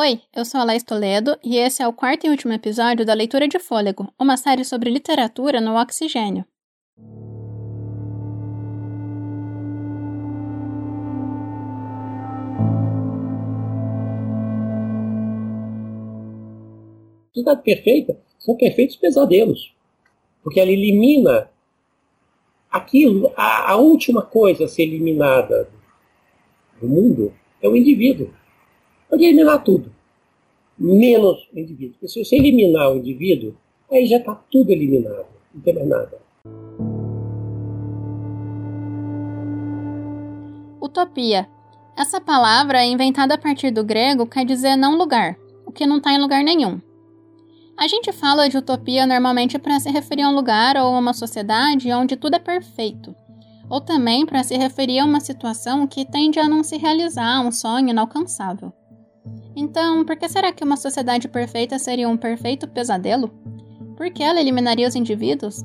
Oi, eu sou a Laís Toledo e esse é o quarto e último episódio da Leitura de Fôlego, uma série sobre literatura no oxigênio. Cidade Perfeita são perfeitos pesadelos, porque ela elimina aquilo, a, a última coisa a ser eliminada do mundo é o indivíduo. Pode eliminar tudo, menos o indivíduo. Porque se você eliminar o indivíduo, aí já está tudo eliminado, não tem mais nada. Utopia. Essa palavra, inventada a partir do grego, quer dizer não lugar, o que não está em lugar nenhum. A gente fala de utopia normalmente para se referir a um lugar ou a uma sociedade onde tudo é perfeito, ou também para se referir a uma situação que tende a não se realizar, um sonho inalcançável. Então, por que será que uma sociedade perfeita seria um perfeito pesadelo? Por que ela eliminaria os indivíduos?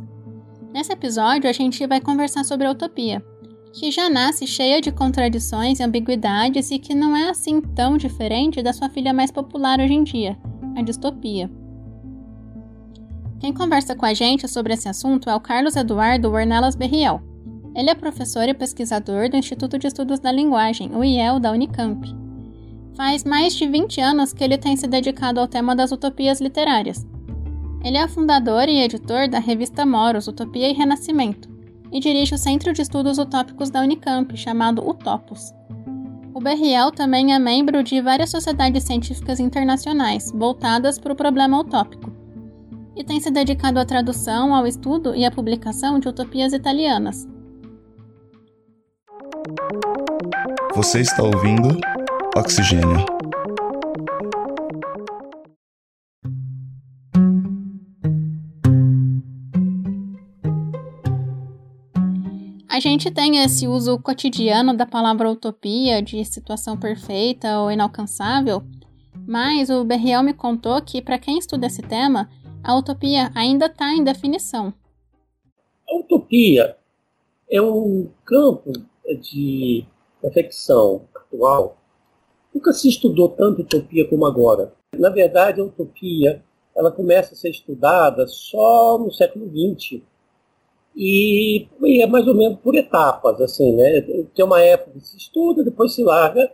Nesse episódio, a gente vai conversar sobre a utopia, que já nasce cheia de contradições e ambiguidades e que não é assim tão diferente da sua filha mais popular hoje em dia, a distopia. Quem conversa com a gente sobre esse assunto é o Carlos Eduardo Ornelas Berriel. Ele é professor e pesquisador do Instituto de Estudos da Linguagem, o IEL, da Unicamp. Faz mais de 20 anos que ele tem se dedicado ao tema das utopias literárias. Ele é fundador e editor da revista Moros Utopia e Renascimento e dirige o Centro de Estudos Utópicos da Unicamp, chamado Utopos. O Berriel também é membro de várias sociedades científicas internacionais voltadas para o problema utópico e tem se dedicado à tradução, ao estudo e à publicação de utopias italianas. Você está ouvindo Oxigênio. A gente tem esse uso cotidiano da palavra utopia, de situação perfeita ou inalcançável, mas o Berriel me contou que, para quem estuda esse tema, a utopia ainda está em definição. A utopia é um campo de reflexão atual Nunca se estudou tanto utopia como agora. Na verdade, a utopia ela começa a ser estudada só no século XX. E, e é mais ou menos por etapas, assim, né? Tem uma época que se estuda, depois se larga,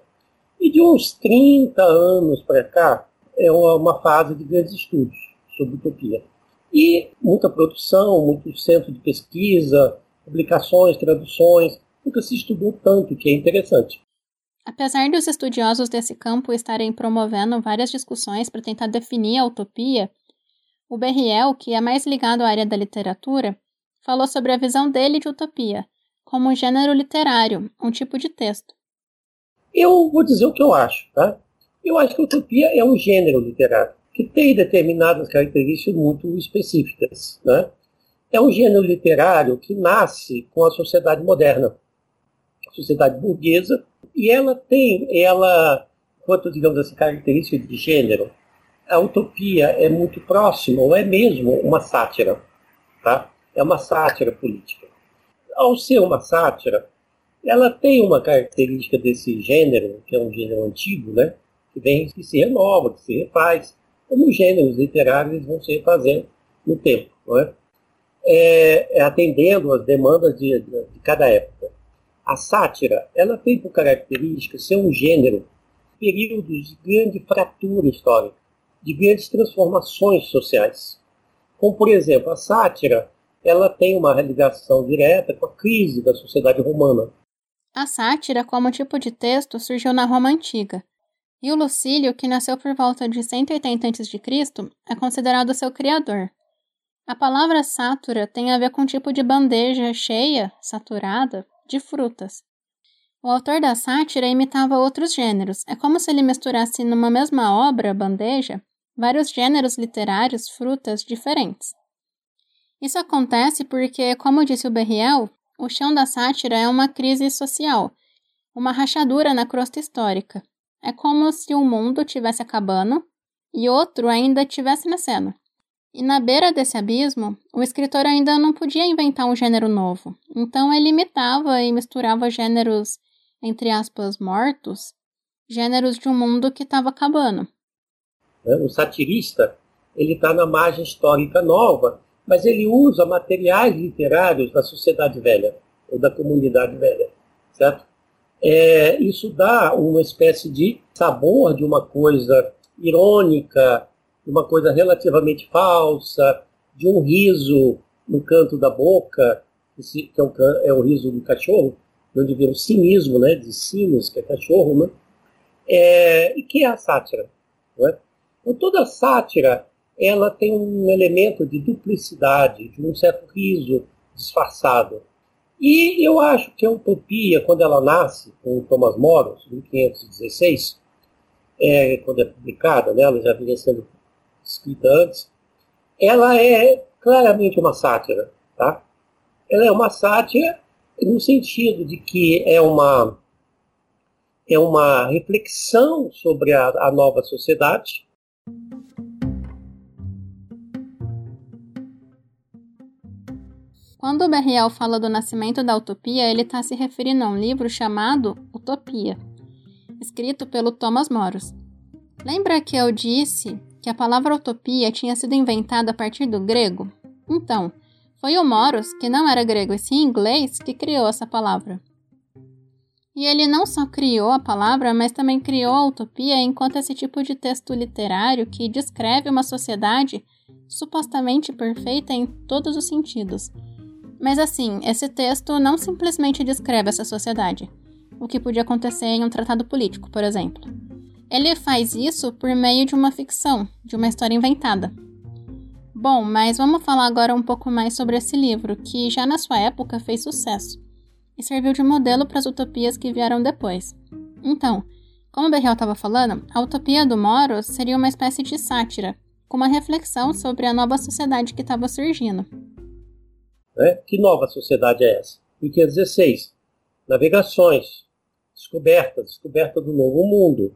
e de uns 30 anos para cá é uma fase de grandes estudos sobre utopia. E muita produção, muito centro de pesquisa, publicações, traduções, nunca se estudou tanto, que é interessante. Apesar dos estudiosos desse campo estarem promovendo várias discussões para tentar definir a utopia, o Berriel, que é mais ligado à área da literatura, falou sobre a visão dele de utopia, como um gênero literário, um tipo de texto. Eu vou dizer o que eu acho, tá? Eu acho que utopia é um gênero literário que tem determinadas características muito específicas, né? É um gênero literário que nasce com a sociedade moderna, a sociedade burguesa, e ela tem, ela, quanto, digamos assim, característica de gênero, a utopia é muito próxima, ou é mesmo uma sátira. Tá? É uma sátira política. Ao ser uma sátira, ela tem uma característica desse gênero, que é um gênero antigo, né? que vem, que se renova, que se refaz, como os gêneros literários vão se refazendo no tempo, não é? É, é atendendo às demandas de, de, de cada época. A sátira, ela tem por característica ser um gênero, períodos de grande fratura histórica, de grandes transformações sociais. Como, por exemplo, a sátira, ela tem uma ligação direta com a crise da sociedade romana. A sátira, como tipo de texto, surgiu na Roma Antiga. E o Lucílio, que nasceu por volta de 180 a.C., é considerado seu criador. A palavra sátura tem a ver com um tipo de bandeja cheia, saturada, de frutas. O autor da sátira imitava outros gêneros. É como se ele misturasse numa mesma obra, bandeja, vários gêneros literários, frutas diferentes. Isso acontece porque, como disse o Berriel, o chão da sátira é uma crise social, uma rachadura na crosta histórica. É como se um mundo tivesse acabando e outro ainda tivesse nascendo. E na beira desse abismo, o escritor ainda não podia inventar um gênero novo, então ele imitava e misturava gêneros, entre aspas, mortos, gêneros de um mundo que estava acabando. Né? O satirista ele está na margem histórica nova, mas ele usa materiais literários da sociedade velha ou da comunidade velha, certo? É, isso dá uma espécie de sabor de uma coisa irônica, de uma coisa relativamente falsa, de um riso no canto da boca, que é o, é o riso do cachorro, onde vem o cinismo, né, de sinos, que é cachorro, né? É, e que é a sátira. Né? Então, toda sátira ela tem um elemento de duplicidade, de um certo riso disfarçado. E eu acho que a utopia, quando ela nasce, com Thomas More, em 1516, é, quando é publicada, né, ela já vinha sendo escrita antes, ela é claramente uma sátira. Tá? Ela é uma sátira no sentido de que é uma, é uma reflexão sobre a, a nova sociedade, Quando o Berriel fala do nascimento da utopia, ele está se referindo a um livro chamado Utopia, escrito pelo Thomas Moros. Lembra que eu disse que a palavra utopia tinha sido inventada a partir do grego? Então, foi o Moros, que não era grego e sim inglês, que criou essa palavra. E ele não só criou a palavra, mas também criou a utopia enquanto esse tipo de texto literário que descreve uma sociedade supostamente perfeita em todos os sentidos mas assim, esse texto não simplesmente descreve essa sociedade, o que podia acontecer em um tratado político, por exemplo. Ele faz isso por meio de uma ficção, de uma história inventada. Bom, mas vamos falar agora um pouco mais sobre esse livro, que já na sua época fez sucesso e serviu de modelo para as utopias que vieram depois. Então, como o Berriel estava falando, a utopia do Moro seria uma espécie de sátira, com uma reflexão sobre a nova sociedade que estava surgindo. Né? Que nova sociedade é essa? 1516. Navegações, descoberta, descoberta do novo mundo,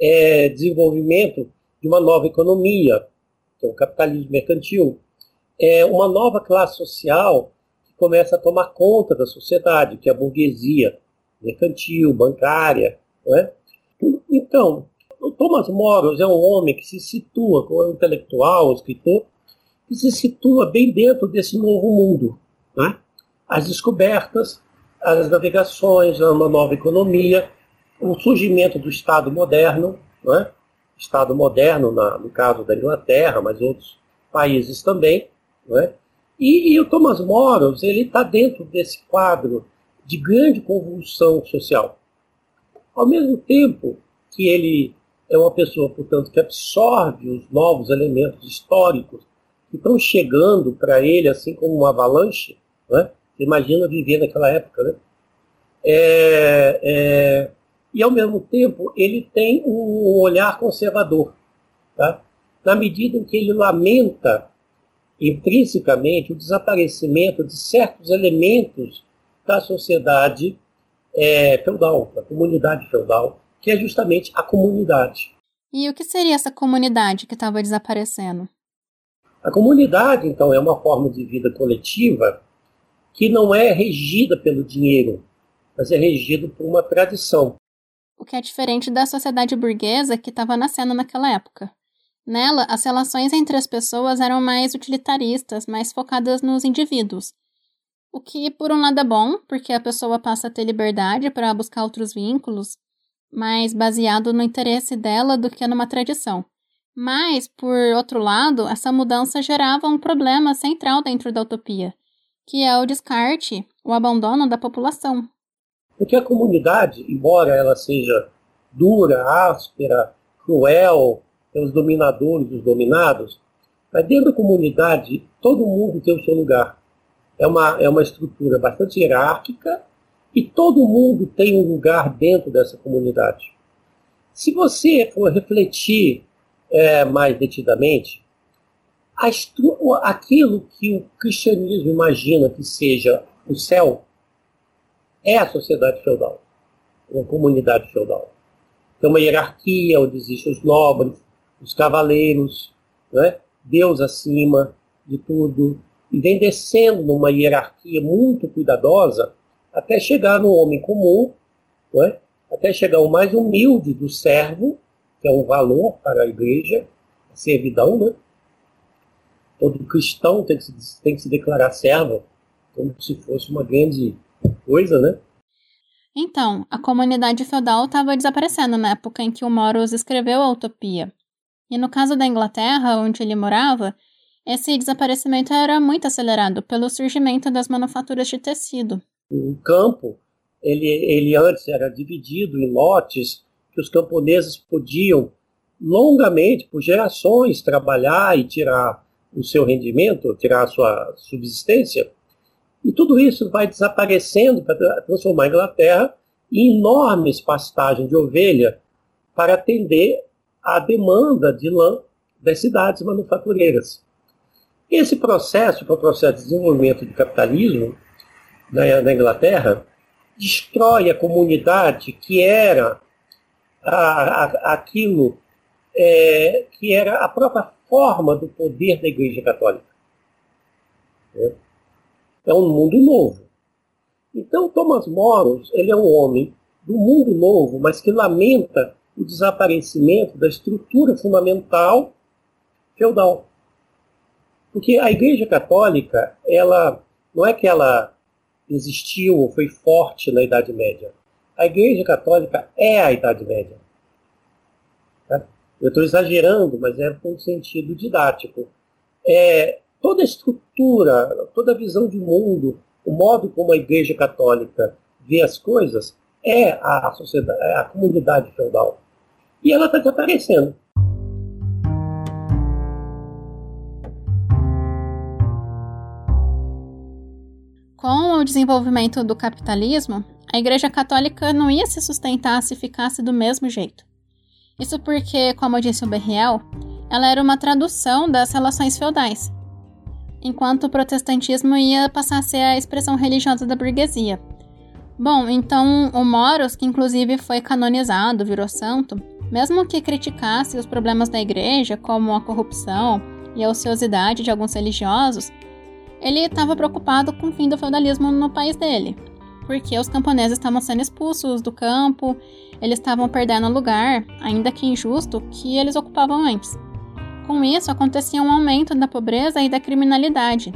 é, desenvolvimento de uma nova economia, que é o capitalismo mercantil, é uma nova classe social que começa a tomar conta da sociedade, que é a burguesia mercantil, bancária. é? Então, o Thomas Moros é um homem que se situa, como intelectual, escritor, que se situa bem dentro desse novo mundo. Né? As descobertas, as navegações, uma nova economia, o surgimento do Estado moderno, né? Estado moderno, na, no caso da Inglaterra, mas outros países também. Né? E, e o Thomas ele está dentro desse quadro de grande convulsão social. Ao mesmo tempo que ele é uma pessoa, portanto, que absorve os novos elementos históricos que estão chegando para ele assim como uma avalanche. Né? Imagina viver naquela época. Né? É, é, e, ao mesmo tempo, ele tem um olhar conservador. Tá? Na medida em que ele lamenta intrinsecamente o desaparecimento de certos elementos da sociedade é, feudal, da comunidade feudal, que é justamente a comunidade. E o que seria essa comunidade que estava desaparecendo? A comunidade, então, é uma forma de vida coletiva que não é regida pelo dinheiro, mas é regida por uma tradição. O que é diferente da sociedade burguesa que estava nascendo naquela época. Nela, as relações entre as pessoas eram mais utilitaristas, mais focadas nos indivíduos. O que, por um lado, é bom, porque a pessoa passa a ter liberdade para buscar outros vínculos, mais baseado no interesse dela do que numa tradição. Mas, por outro lado, essa mudança gerava um problema central dentro da utopia, que é o descarte, o abandono da população. Porque a comunidade, embora ela seja dura, áspera, cruel, tem os dominadores os dominados, mas dentro da comunidade todo mundo tem o seu lugar. É uma, é uma estrutura bastante hierárquica e todo mundo tem um lugar dentro dessa comunidade. Se você for refletir é, mais detidamente, aquilo que o cristianismo imagina que seja o céu é a sociedade feudal, uma comunidade feudal. Tem uma hierarquia onde existem os nobres, os cavaleiros, né? Deus acima de tudo, e vem descendo numa hierarquia muito cuidadosa até chegar no homem comum, né? até chegar o mais humilde do servo, que é um valor para a igreja, servidão, né? Todo cristão tem que se, tem que se declarar servo, como se fosse uma grande coisa, né? Então, a comunidade feudal estava desaparecendo na época em que o Moros escreveu a Utopia. E no caso da Inglaterra, onde ele morava, esse desaparecimento era muito acelerado pelo surgimento das manufaturas de tecido. O campo, ele, ele antes era dividido em lotes que os camponeses podiam longamente, por gerações, trabalhar e tirar o seu rendimento, tirar a sua subsistência. E tudo isso vai desaparecendo para transformar a Inglaterra em enormes pastagens de ovelha para atender à demanda de lã das cidades manufatureiras. Esse processo, que é o processo de desenvolvimento do capitalismo na, na Inglaterra, destrói a comunidade que era a, a, aquilo é, que era a própria forma do poder da Igreja Católica. É, é um mundo novo. Então, Thomas Moros ele é um homem do mundo novo, mas que lamenta o desaparecimento da estrutura fundamental feudal. Porque a Igreja Católica, ela não é que ela existiu ou foi forte na Idade Média. A Igreja Católica é a Idade Média. Tá? Eu estou exagerando, mas é com um sentido didático. É, toda a estrutura, toda a visão de mundo, o modo como a Igreja Católica vê as coisas, é a sociedade, é a comunidade feudal. E ela está desaparecendo. Com o desenvolvimento do capitalismo, a Igreja Católica não ia se sustentar se ficasse do mesmo jeito. Isso porque, como disse o Berriel, ela era uma tradução das relações feudais, enquanto o protestantismo ia passar a ser a expressão religiosa da burguesia. Bom, então o Moros, que inclusive foi canonizado, virou santo, mesmo que criticasse os problemas da igreja, como a corrupção e a ociosidade de alguns religiosos, ele estava preocupado com o fim do feudalismo no país dele, porque os camponeses estavam sendo expulsos do campo, eles estavam perdendo o lugar, ainda que injusto, que eles ocupavam antes. Com isso, acontecia um aumento da pobreza e da criminalidade.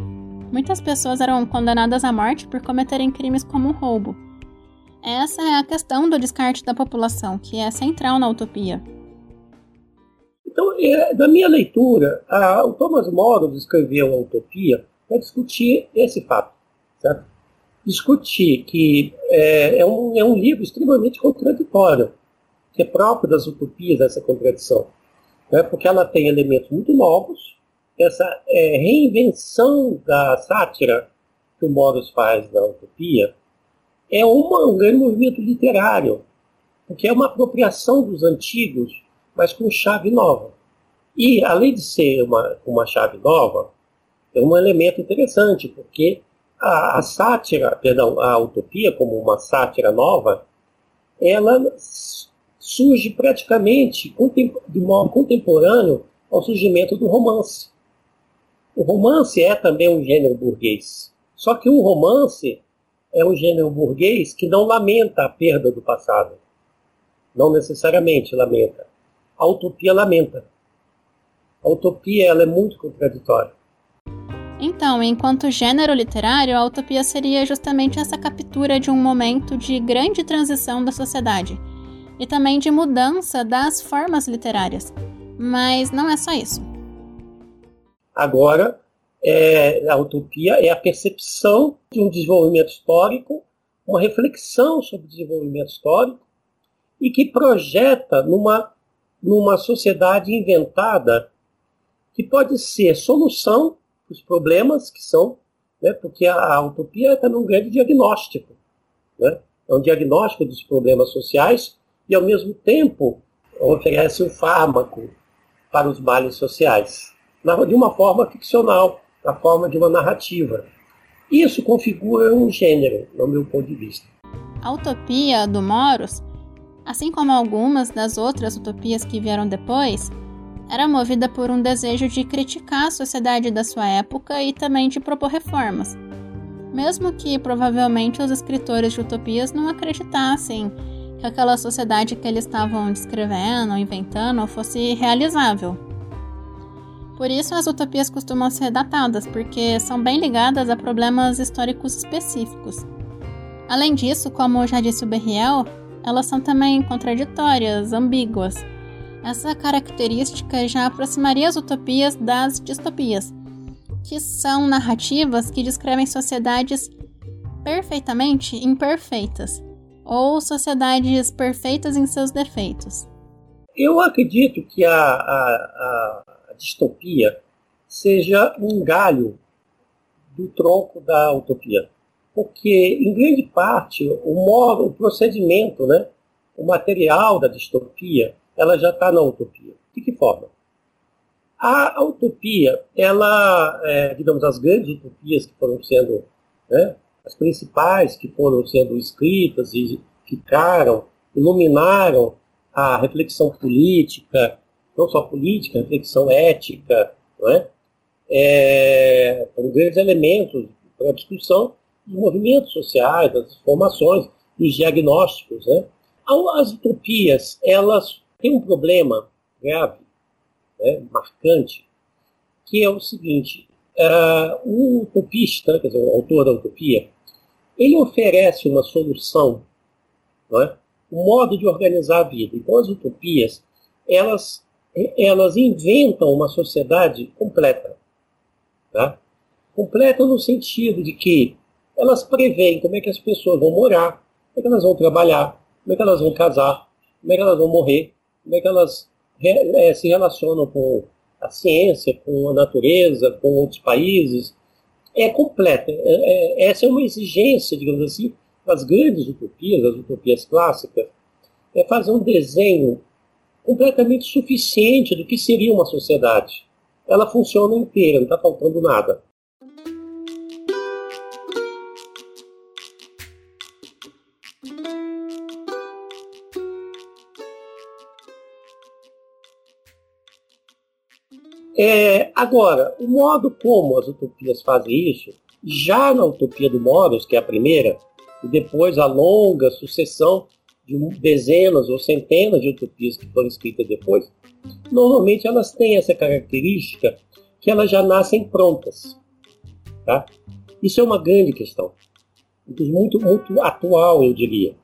Muitas pessoas eram condenadas à morte por cometerem crimes como roubo. Essa é a questão do descarte da população, que é central na utopia. Então, é, da minha leitura, a, o Thomas More escreveu a Utopia para discutir esse fato. Certo? Discutir que é, é, um, é um livro extremamente contraditório, que é próprio das utopias essa contradição, né? porque ela tem elementos muito novos, essa é, reinvenção da sátira que o Moros faz da utopia é uma, um grande movimento literário, porque é uma apropriação dos antigos, mas com chave nova. E, além de ser uma, uma chave nova, é um elemento interessante, porque a, a sátira, perdão, a utopia como uma sátira nova, ela surge praticamente de modo contemporâneo ao surgimento do romance. O romance é também um gênero burguês. Só que o romance é um gênero burguês que não lamenta a perda do passado. Não necessariamente lamenta. A utopia lamenta. A utopia ela é muito contraditória. Então, enquanto gênero literário, a utopia seria justamente essa captura de um momento de grande transição da sociedade e também de mudança das formas literárias. Mas não é só isso. Agora, é, a utopia é a percepção de um desenvolvimento histórico, uma reflexão sobre o desenvolvimento histórico e que projeta numa, numa sociedade inventada que pode ser solução os problemas que são, né, porque a, a utopia é também um grande diagnóstico. Né? É um diagnóstico dos problemas sociais e, ao mesmo tempo, oferece um fármaco para os males sociais, de uma forma ficcional, na forma de uma narrativa. Isso configura um gênero, no meu ponto de vista. A utopia do Moros, assim como algumas das outras utopias que vieram depois, era movida por um desejo de criticar a sociedade da sua época e também de propor reformas. Mesmo que provavelmente os escritores de utopias não acreditassem que aquela sociedade que eles estavam descrevendo, inventando, fosse realizável. Por isso, as utopias costumam ser datadas, porque são bem ligadas a problemas históricos específicos. Além disso, como já disse o Berriel, elas são também contraditórias, ambíguas. Essa característica já aproximaria as utopias das distopias, que são narrativas que descrevem sociedades perfeitamente imperfeitas, ou sociedades perfeitas em seus defeitos. Eu acredito que a, a, a distopia seja um galho do tronco da utopia. Porque, em grande parte, o modo, o procedimento, né, o material da distopia, ela já está na utopia. De que forma? A, a utopia, ela, é, digamos, as grandes utopias que foram sendo né, as principais que foram sendo escritas e ficaram, iluminaram a reflexão política, não só política, reflexão ética, não é? É, foram grandes elementos para a discussão dos movimentos sociais, das formações, dos diagnósticos. Né? As utopias, elas têm um problema grave, né, marcante, que é o seguinte, uh, o utopista, quer dizer, o autor da utopia, ele oferece uma solução, não é? um modo de organizar a vida. Então, as utopias, elas, elas inventam uma sociedade completa. Tá? Completa no sentido de que elas preveem como é que as pessoas vão morar, como é que elas vão trabalhar, como é que elas vão casar, como é que elas vão morrer, como é que elas é, se relacionam com a ciência, com a natureza, com outros países, é completa. É, é, essa é uma exigência, digamos assim, das grandes utopias, das utopias clássicas, é fazer um desenho completamente suficiente do que seria uma sociedade. Ela funciona inteira, não está faltando nada. É, agora, o modo como as utopias fazem isso, já na utopia do Moros, que é a primeira, e depois a longa sucessão de dezenas ou centenas de utopias que foram escritas depois, normalmente elas têm essa característica que elas já nascem prontas. Tá? Isso é uma grande questão, muito, muito atual, eu diria.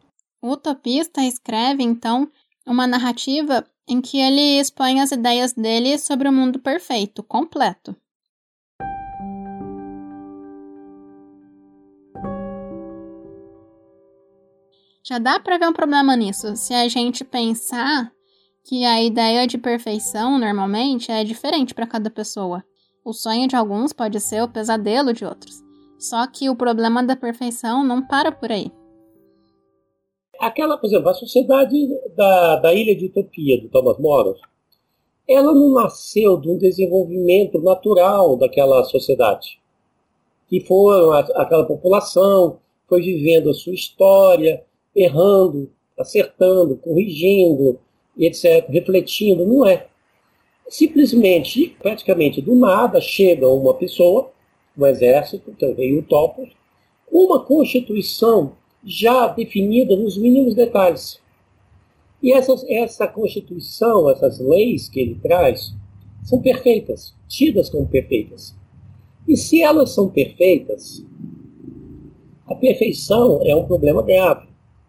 O utopista escreve, então, uma narrativa em que ele expõe as ideias dele sobre o mundo perfeito, completo. Já dá para ver um problema nisso se a gente pensar que a ideia de perfeição normalmente é diferente para cada pessoa. O sonho de alguns pode ser o pesadelo de outros. Só que o problema da perfeição não para por aí. Aquela, por exemplo, a sociedade da, da Ilha de Utopia, do Thomas Moros, ela não nasceu de um desenvolvimento natural daquela sociedade. Que foram aquela população, foi vivendo a sua história, errando, acertando, corrigindo, etc., refletindo. Não é. Simplesmente, praticamente do nada, chega uma pessoa, um exército, que é o rei Utopos, uma constituição já definida nos mínimos detalhes. E essa, essa Constituição, essas leis que ele traz, são perfeitas, tidas como perfeitas. E se elas são perfeitas, a perfeição é um problema grave.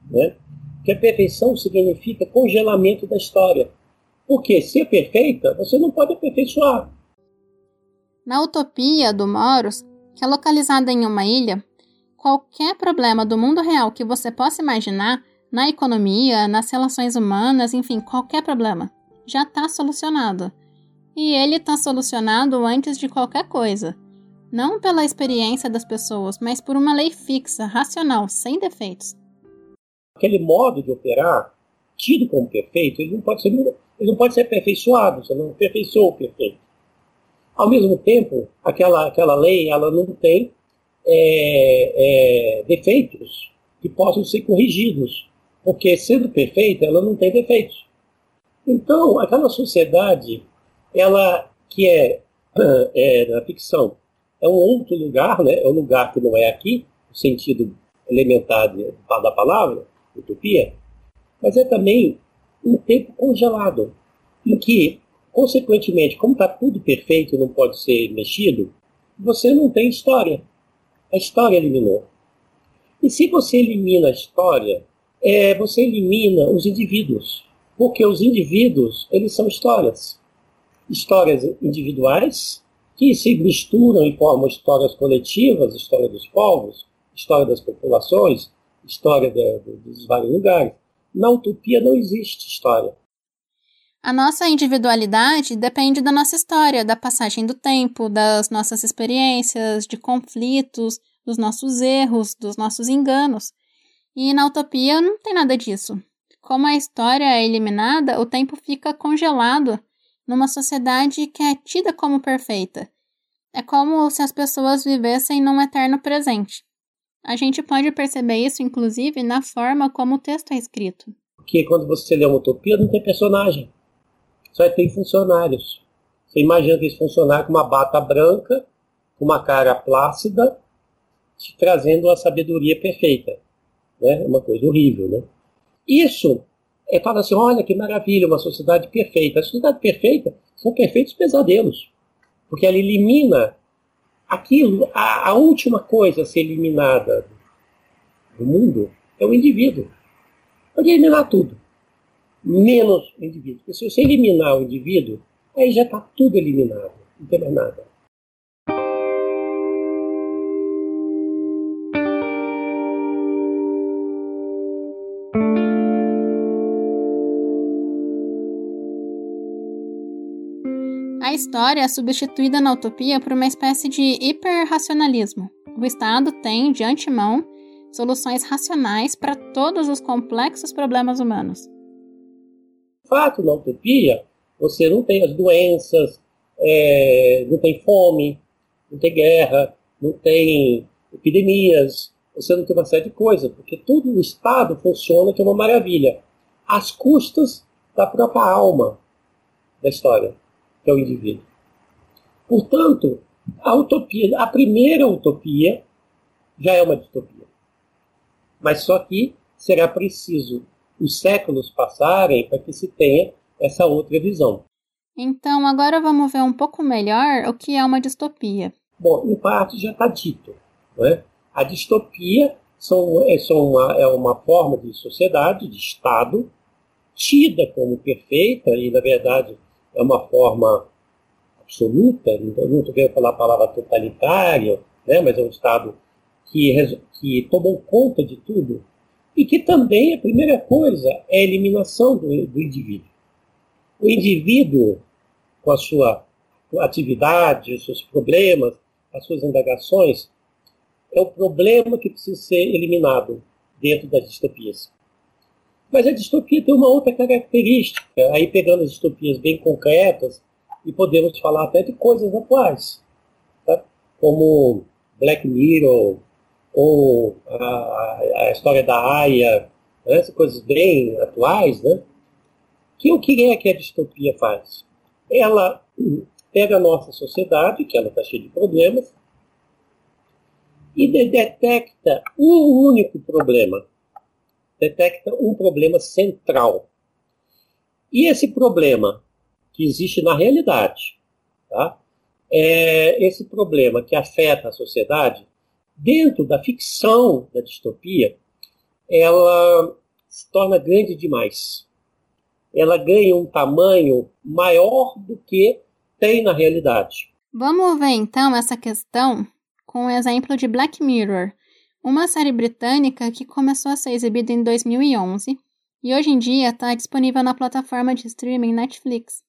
Né? Porque a perfeição significa congelamento da história. Porque se é perfeita, você não pode aperfeiçoar. Na utopia do Moros, que é localizada em uma ilha, qualquer problema do mundo real que você possa imaginar, na economia, nas relações humanas, enfim, qualquer problema, já está solucionado. E ele está solucionado antes de qualquer coisa. Não pela experiência das pessoas, mas por uma lei fixa, racional, sem defeitos. Aquele modo de operar, tido como perfeito, ele não pode ser, ele não pode ser aperfeiçoado, você não aperfeiçoou o perfeito. Ao mesmo tempo, aquela, aquela lei ela não tem é, é, defeitos que possam ser corrigidos, porque sendo perfeita, ela não tem defeitos. Então, aquela sociedade, ela que é, é na ficção, é um outro lugar, né? é um lugar que não é aqui, no sentido elementar da palavra, utopia, mas é também um tempo congelado, em que Consequentemente, como está tudo perfeito e não pode ser mexido, você não tem história. A história eliminou. E se você elimina a história, é, você elimina os indivíduos. Porque os indivíduos, eles são histórias. Histórias individuais, que se misturam e formam histórias coletivas, história dos povos, história das populações, história dos vários lugares. Na utopia não existe história. A nossa individualidade depende da nossa história, da passagem do tempo, das nossas experiências, de conflitos, dos nossos erros, dos nossos enganos. E na utopia não tem nada disso. Como a história é eliminada, o tempo fica congelado numa sociedade que é tida como perfeita. É como se as pessoas vivessem num eterno presente. A gente pode perceber isso, inclusive, na forma como o texto é escrito. Porque quando você lê uma utopia, não tem personagem só tem funcionários. Você imagina aqueles funcionários com uma bata branca, com uma cara plácida, te trazendo a sabedoria perfeita. Né? É uma coisa horrível. Né? Isso é fala assim: olha que maravilha, uma sociedade perfeita. A sociedade perfeita são perfeitos pesadelos, porque ela elimina aquilo, a, a última coisa a ser eliminada do mundo é o indivíduo. Pode eliminar tudo menos o indivíduo. Porque se você eliminar o indivíduo, aí já está tudo eliminado, não tem mais nada. A história é substituída na utopia por uma espécie de hiperracionalismo. O Estado tem, de antemão, soluções racionais para todos os complexos problemas humanos fato, na utopia, você não tem as doenças, é, não tem fome, não tem guerra, não tem epidemias, você não tem uma série de coisas, porque todo o Estado funciona que é uma maravilha, às custas da própria alma da história, que é o indivíduo. Portanto, a utopia, a primeira utopia já é uma distopia. Mas só que será preciso os séculos passarem para que se tenha essa outra visão. Então, agora vamos ver um pouco melhor o que é uma distopia. Bom, em parte já está dito. Né? A distopia são, é, são uma, é uma forma de sociedade, de Estado, tida como perfeita, e na verdade é uma forma absoluta, não estou querendo falar a palavra totalitária, né? mas é um Estado que, que tomou conta de tudo e que também a primeira coisa é a eliminação do, do indivíduo. O indivíduo, com a sua atividade, os seus problemas, as suas indagações, é o problema que precisa ser eliminado dentro das distopias. Mas a distopia tem uma outra característica, aí pegando as distopias bem concretas, e podemos falar até de coisas atuais, tá? como Black Mirror, ou a, a história da Aya, né, essas coisas bem atuais, né? Que o que é que a distopia faz? Ela pega a nossa sociedade, que ela está cheia de problemas, e de detecta um único problema. Detecta um problema central. E esse problema que existe na realidade, tá? é esse problema que afeta a sociedade, dentro da ficção da distopia, ela se torna grande demais. Ela ganha um tamanho maior do que tem na realidade. Vamos ver então essa questão com o exemplo de Black Mirror, uma série britânica que começou a ser exibida em 2011 e hoje em dia está disponível na plataforma de streaming Netflix.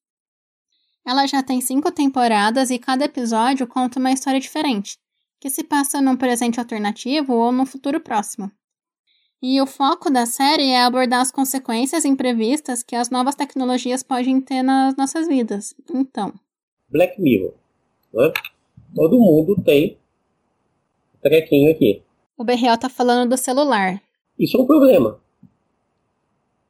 Ela já tem cinco temporadas e cada episódio conta uma história diferente que se passa num presente alternativo ou num futuro próximo. E o foco da série é abordar as consequências imprevistas que as novas tecnologias podem ter nas nossas vidas. Então. Black Mirror. Né? Todo mundo tem trequinho aqui. O BRL tá falando do celular. Isso é um problema.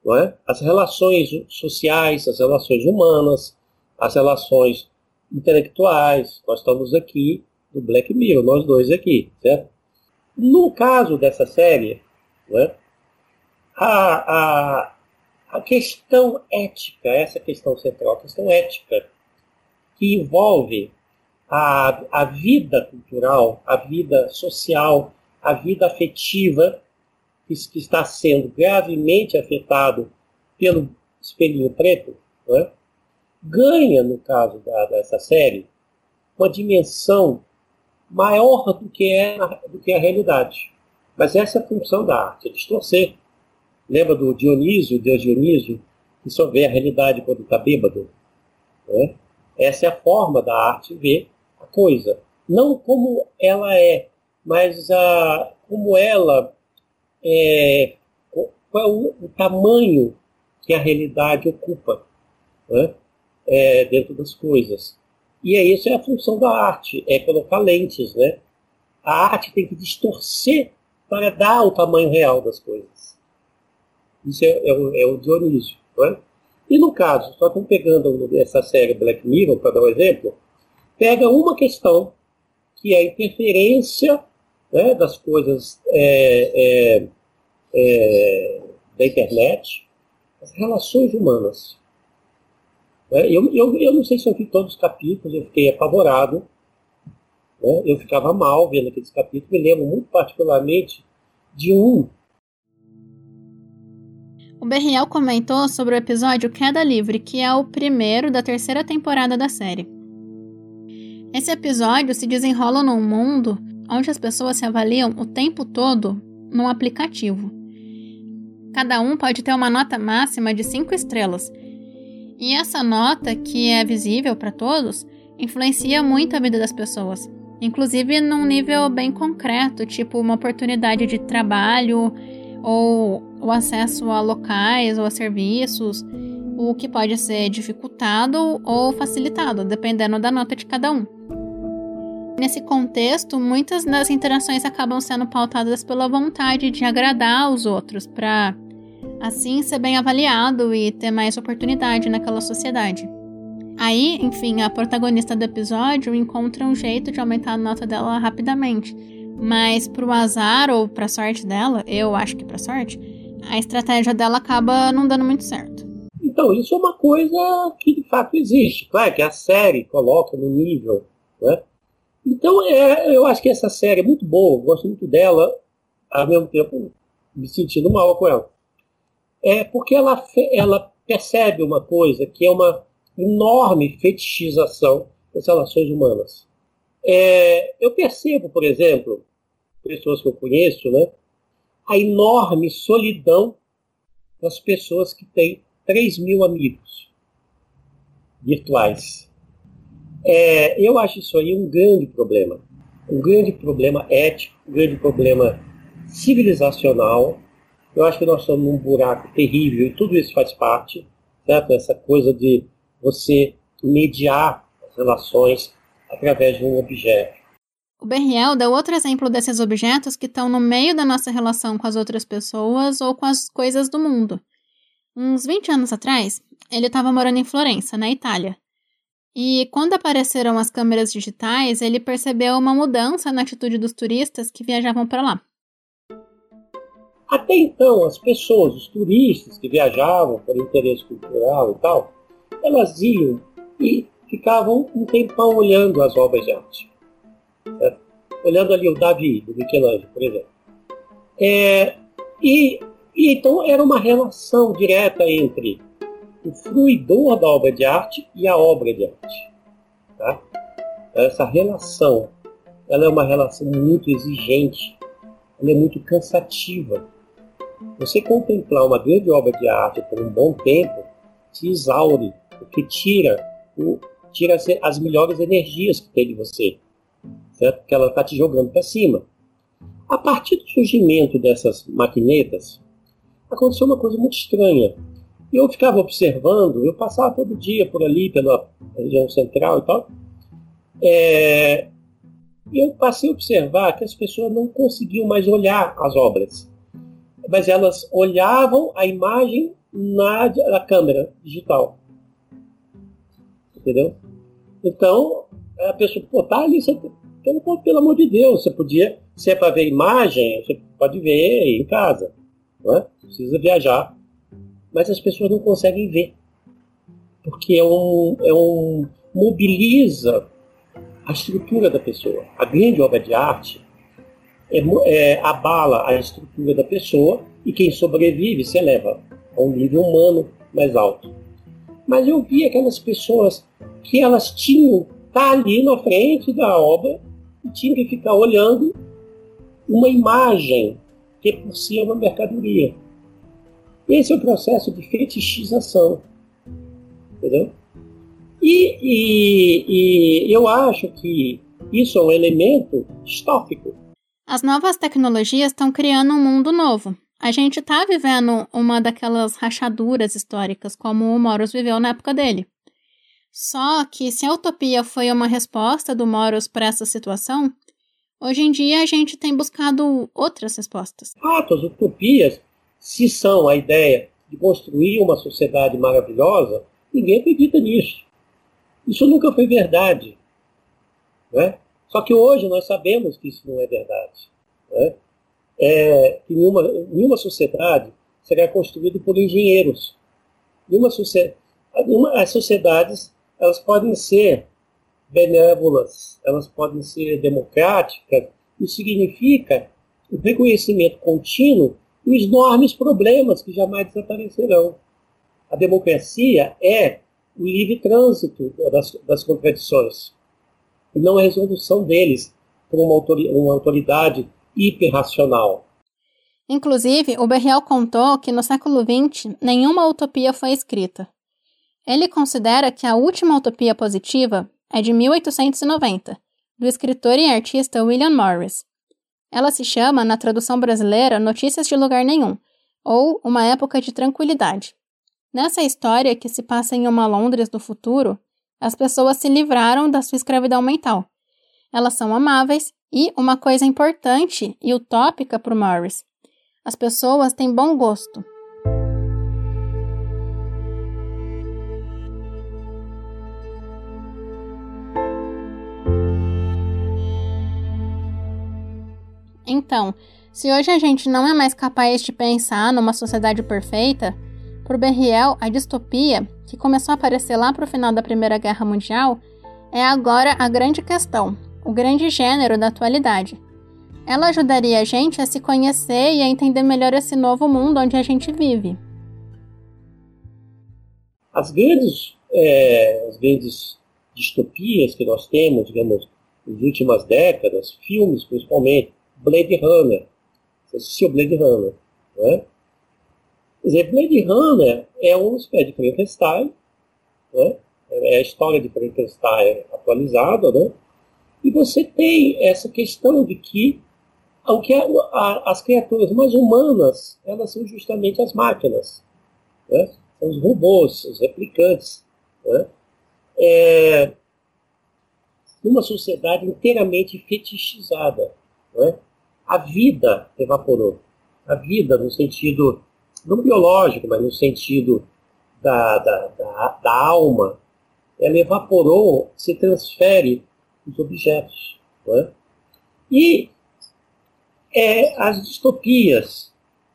Não é? As relações sociais, as relações humanas, as relações intelectuais. Nós estamos aqui do Black Mirror, nós dois aqui, certo? No caso dessa série, né, a, a, a questão ética, essa questão central, a questão ética, que envolve a, a vida cultural, a vida social, a vida afetiva, que, que está sendo gravemente afetado pelo espelhinho preto, né? ganha, no caso da, dessa série, uma dimensão maior do que, é, do que a realidade. Mas essa é a função da arte, é distorcer. Lembra do Dionísio, Deus Dionísio, que só vê a realidade quando está bêbado? Né? Essa é a forma da arte ver a coisa. Não como ela é, mas a, como ela é, qual é o, o tamanho que a realidade ocupa né? é, dentro das coisas. E é isso é a função da arte, é colocar lentes, né? A arte tem que distorcer para dar o tamanho real das coisas. Isso é, é, o, é o Dionísio, né? E no caso, só estão pegando essa série Black Mirror, para dar um exemplo, pega uma questão que é a interferência né, das coisas é, é, é, da internet, as relações humanas. É, eu, eu, eu não sei se eu vi todos os capítulos, eu fiquei apavorado. Né? Eu ficava mal vendo aqueles capítulos. Me lembro muito particularmente de um. O Berriel comentou sobre o episódio Queda Livre, que é o primeiro da terceira temporada da série. Esse episódio se desenrola num mundo onde as pessoas se avaliam o tempo todo num aplicativo. Cada um pode ter uma nota máxima de 5 estrelas, e essa nota, que é visível para todos, influencia muito a vida das pessoas, inclusive num nível bem concreto, tipo uma oportunidade de trabalho ou o acesso a locais ou a serviços, o que pode ser dificultado ou facilitado, dependendo da nota de cada um. Nesse contexto, muitas das interações acabam sendo pautadas pela vontade de agradar os outros, para assim ser bem avaliado e ter mais oportunidade naquela sociedade. Aí, enfim, a protagonista do episódio encontra um jeito de aumentar a nota dela rapidamente. Mas pro azar ou pra sorte dela, eu acho que pra sorte, a estratégia dela acaba não dando muito certo. Então, isso é uma coisa que de fato existe. Claro que a série coloca no nível, né? Então, é, eu acho que essa série é muito boa, gosto muito dela, ao mesmo tempo me sentindo mal com ela é porque ela, ela percebe uma coisa que é uma enorme fetichização das relações humanas. É, eu percebo, por exemplo, pessoas que eu conheço, né, a enorme solidão das pessoas que têm 3 mil amigos virtuais. É, eu acho isso aí um grande problema. Um grande problema ético, um grande problema civilizacional, eu acho que nós estamos num buraco terrível e tudo isso faz parte, certo? Essa coisa de você mediar as relações através de um objeto. O Berriel dá outro exemplo desses objetos que estão no meio da nossa relação com as outras pessoas ou com as coisas do mundo. Uns 20 anos atrás, ele estava morando em Florença, na Itália. E quando apareceram as câmeras digitais, ele percebeu uma mudança na atitude dos turistas que viajavam para lá. Até então, as pessoas, os turistas que viajavam por interesse cultural e tal, elas iam e ficavam um tempão olhando as obras de arte. Certo? Olhando ali o Davi, do Michelangelo, por exemplo. É, e, e então era uma relação direta entre o fruidor da obra de arte e a obra de arte. Tá? Essa relação, ela é uma relação muito exigente, ela é muito cansativa você contemplar uma grande obra de arte por um bom tempo te exaure, porque tira, o, tira as melhores energias que tem de você, certo? Porque ela está te jogando para cima. A partir do surgimento dessas maquinetas, aconteceu uma coisa muito estranha. Eu ficava observando, eu passava todo dia por ali, pela região central e tal. É, eu passei a observar que as pessoas não conseguiam mais olhar as obras mas elas olhavam a imagem na, na câmera digital. Entendeu? Então, a pessoa, pô, tá ali, você, pelo, pelo amor de Deus, você podia, se é para ver imagem, você pode ver em casa, não é? Precisa viajar. mas as pessoas não conseguem ver. Porque é um, é um mobiliza a estrutura da pessoa. A grande obra de arte é, é, abala a estrutura da pessoa e quem sobrevive se eleva a um nível humano mais alto. Mas eu vi aquelas pessoas que elas tinham tá ali na frente da obra e tinham que ficar olhando uma imagem que por si é uma mercadoria. Esse é o processo de fetichização. Entendeu? E, e, e eu acho que isso é um elemento distópico. As novas tecnologias estão criando um mundo novo. A gente está vivendo uma daquelas rachaduras históricas, como o Moros viveu na época dele. Só que se a utopia foi uma resposta do Moros para essa situação, hoje em dia a gente tem buscado outras respostas. Fato, as utopias, se são a ideia de construir uma sociedade maravilhosa, ninguém acredita nisso. Isso nunca foi verdade. Né? Só que hoje nós sabemos que isso não é verdade. Né? É, que nenhuma, nenhuma sociedade será construída por engenheiros. Nenhuma, nenhuma, as sociedades elas podem ser benévolas, elas podem ser democráticas. Isso significa o reconhecimento contínuo dos enormes problemas que jamais desaparecerão. A democracia é o livre trânsito das, das contradições, e não a resolução deles por uma, autoridade, hiperracional. Inclusive, o Berriel contou que no século XX nenhuma utopia foi escrita. Ele considera que a última utopia positiva é de 1890, do escritor e artista William Morris. Ela se chama, na tradução brasileira, Notícias de Lugar Nenhum, ou Uma Época de Tranquilidade. Nessa história que se passa em uma Londres do futuro, as pessoas se livraram da sua escravidão mental. Elas são amáveis e, uma coisa importante e utópica para Morris, as pessoas têm bom gosto. Então, se hoje a gente não é mais capaz de pensar numa sociedade perfeita, para Berriel, a distopia, que começou a aparecer lá para o final da Primeira Guerra Mundial, é agora a grande questão, o grande gênero da atualidade. Ela ajudaria a gente a se conhecer e a entender melhor esse novo mundo onde a gente vive. As grandes, é, as grandes distopias que nós temos, digamos, nas últimas décadas, filmes principalmente, Blade Runner. Você assistiu Blade Runner, né? Quer dizer, Blade Runner é uma espécie de Frankenstein, né? é a história de Frankenstein atualizada, né? e você tem essa questão de que, a, a, as criaturas mais humanas, elas são justamente as máquinas, né? são os robôs, os replicantes. Né? É, numa sociedade inteiramente fetichizada. Né? A vida evaporou. A vida no sentido não biológico, mas no sentido da, da, da, da alma, ela evaporou, se transfere os objetos. É? E é, as distopias,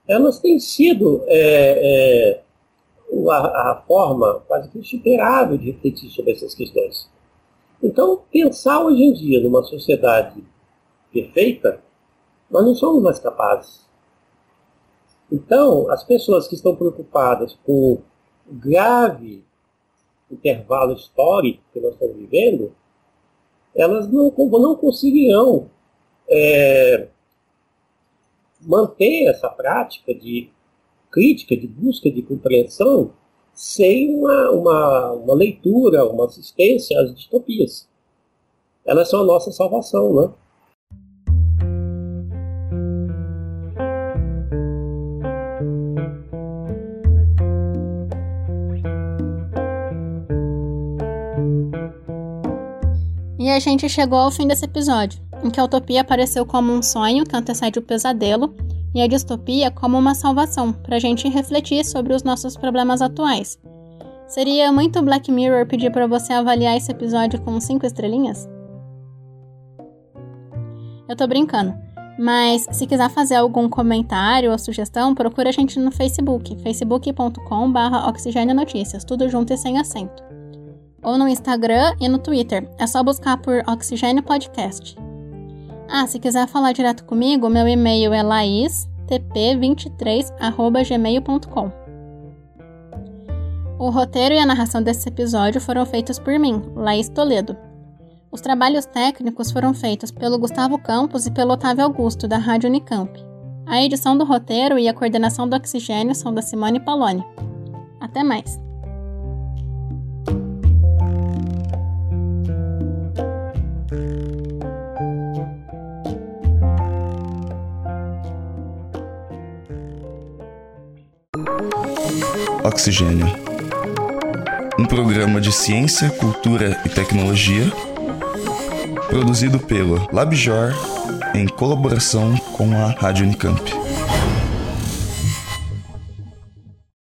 elas têm sido é, é, a, a, forma quase que insuperável de refletir sobre essas questões. Então, pensar hoje em dia numa sociedade perfeita, nós não somos mais capazes. Então, as pessoas que estão preocupadas com o grave intervalo histórico que nós estamos vivendo, elas não, não conseguirão é, manter essa prática de crítica, de busca de compreensão, sem uma, uma, uma leitura, uma assistência às distopias. Elas são a nossa salvação, né? A gente chegou ao fim desse episódio, em que a utopia apareceu como um sonho que antecede o pesadelo e a distopia como uma salvação para a gente refletir sobre os nossos problemas atuais. Seria muito Black Mirror pedir para você avaliar esse episódio com cinco estrelinhas? Eu tô brincando, Mas se quiser fazer algum comentário ou sugestão, procura a gente no Facebook, facebook.com.br Oxigênio Notícias, tudo junto e sem acento. Ou no Instagram e no Twitter, é só buscar por Oxigênio Podcast. Ah, se quiser falar direto comigo, meu e-mail é laistp23@gmail.com. O roteiro e a narração desse episódio foram feitos por mim, Laís Toledo. Os trabalhos técnicos foram feitos pelo Gustavo Campos e pelo Otávio Augusto, da Rádio Unicamp. A edição do roteiro e a coordenação do oxigênio são da Simone Paloni. Até mais! Oxigênio. Um programa de ciência, cultura e tecnologia produzido pelo LabJor em colaboração com a Rádio Unicamp.